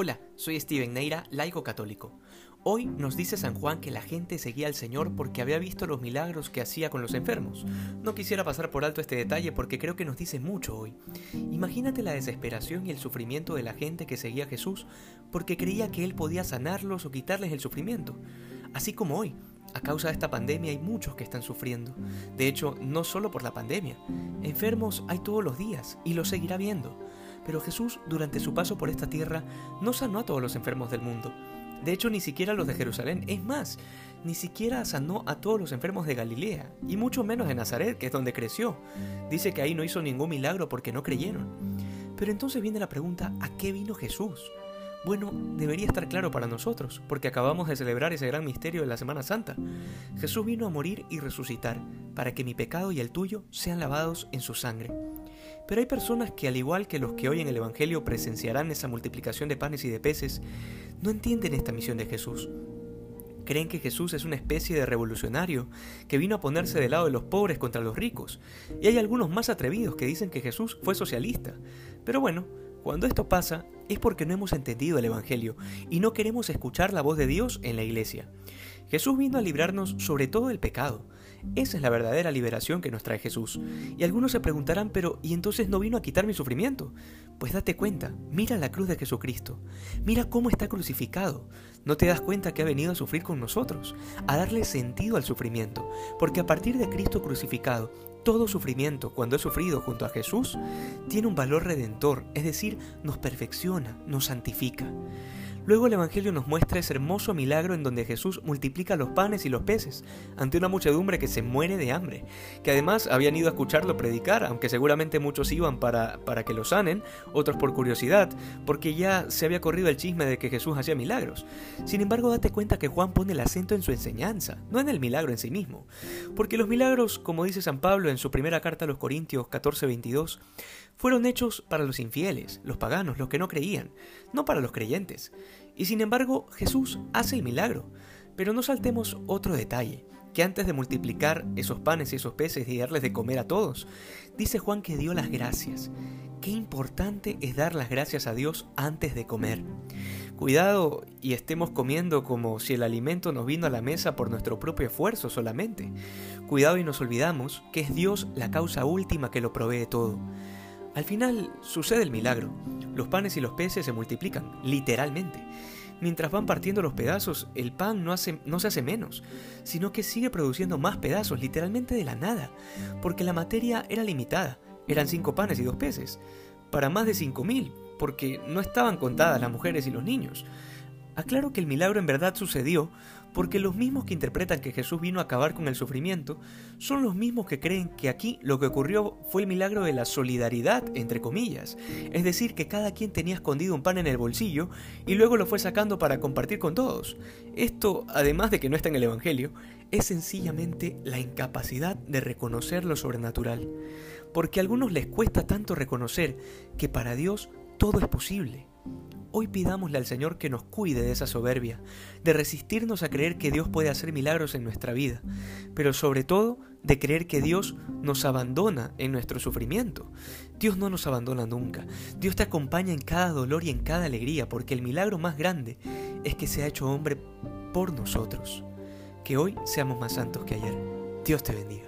Hola, soy Steven Neira, laico católico. Hoy nos dice San Juan que la gente seguía al Señor porque había visto los milagros que hacía con los enfermos. No quisiera pasar por alto este detalle porque creo que nos dice mucho hoy. Imagínate la desesperación y el sufrimiento de la gente que seguía a Jesús porque creía que Él podía sanarlos o quitarles el sufrimiento. Así como hoy, a causa de esta pandemia hay muchos que están sufriendo. De hecho, no solo por la pandemia. Enfermos hay todos los días y los seguirá viendo. Pero Jesús, durante su paso por esta tierra, no sanó a todos los enfermos del mundo. De hecho, ni siquiera a los de Jerusalén. Es más, ni siquiera sanó a todos los enfermos de Galilea, y mucho menos de Nazaret, que es donde creció. Dice que ahí no hizo ningún milagro porque no creyeron. Pero entonces viene la pregunta, ¿a qué vino Jesús? Bueno, debería estar claro para nosotros, porque acabamos de celebrar ese gran misterio de la Semana Santa. Jesús vino a morir y resucitar, para que mi pecado y el tuyo sean lavados en su sangre. Pero hay personas que, al igual que los que hoy en el Evangelio presenciarán esa multiplicación de panes y de peces, no entienden esta misión de Jesús. Creen que Jesús es una especie de revolucionario que vino a ponerse del lado de los pobres contra los ricos. Y hay algunos más atrevidos que dicen que Jesús fue socialista. Pero bueno, cuando esto pasa es porque no hemos entendido el Evangelio y no queremos escuchar la voz de Dios en la iglesia. Jesús vino a librarnos sobre todo del pecado, esa es la verdadera liberación que nos trae Jesús. Y algunos se preguntarán, pero ¿y entonces no vino a quitar mi sufrimiento? Pues date cuenta, mira la cruz de Jesucristo, mira cómo está crucificado. ¿No te das cuenta que ha venido a sufrir con nosotros, a darle sentido al sufrimiento? Porque a partir de Cristo crucificado, todo sufrimiento, cuando es sufrido junto a Jesús, tiene un valor redentor, es decir, nos perfecciona, nos santifica. Luego el Evangelio nos muestra ese hermoso milagro en donde Jesús multiplica los panes y los peces ante una muchedumbre que se muere de hambre, que además habían ido a escucharlo predicar, aunque seguramente muchos iban para, para que lo sanen, otros por curiosidad, porque ya se había corrido el chisme de que Jesús hacía milagros. Sin embargo, date cuenta que Juan pone el acento en su enseñanza, no en el milagro en sí mismo, porque los milagros, como dice San Pablo en su primera carta a los Corintios 14:22, fueron hechos para los infieles, los paganos, los que no creían, no para los creyentes. Y sin embargo, Jesús hace el milagro. Pero no saltemos otro detalle, que antes de multiplicar esos panes y esos peces y darles de comer a todos, dice Juan que dio las gracias. Qué importante es dar las gracias a Dios antes de comer. Cuidado y estemos comiendo como si el alimento nos vino a la mesa por nuestro propio esfuerzo solamente. Cuidado y nos olvidamos que es Dios la causa última que lo provee todo. Al final sucede el milagro. Los panes y los peces se multiplican, literalmente. Mientras van partiendo los pedazos, el pan no, hace, no se hace menos, sino que sigue produciendo más pedazos, literalmente de la nada, porque la materia era limitada. Eran cinco panes y dos peces, para más de cinco mil, porque no estaban contadas las mujeres y los niños. Aclaro que el milagro en verdad sucedió porque los mismos que interpretan que Jesús vino a acabar con el sufrimiento son los mismos que creen que aquí lo que ocurrió fue el milagro de la solidaridad, entre comillas, es decir, que cada quien tenía escondido un pan en el bolsillo y luego lo fue sacando para compartir con todos. Esto, además de que no está en el Evangelio, es sencillamente la incapacidad de reconocer lo sobrenatural, porque a algunos les cuesta tanto reconocer que para Dios todo es posible. Hoy pidámosle al Señor que nos cuide de esa soberbia, de resistirnos a creer que Dios puede hacer milagros en nuestra vida, pero sobre todo de creer que Dios nos abandona en nuestro sufrimiento. Dios no nos abandona nunca. Dios te acompaña en cada dolor y en cada alegría, porque el milagro más grande es que se ha hecho hombre por nosotros. Que hoy seamos más santos que ayer. Dios te bendiga.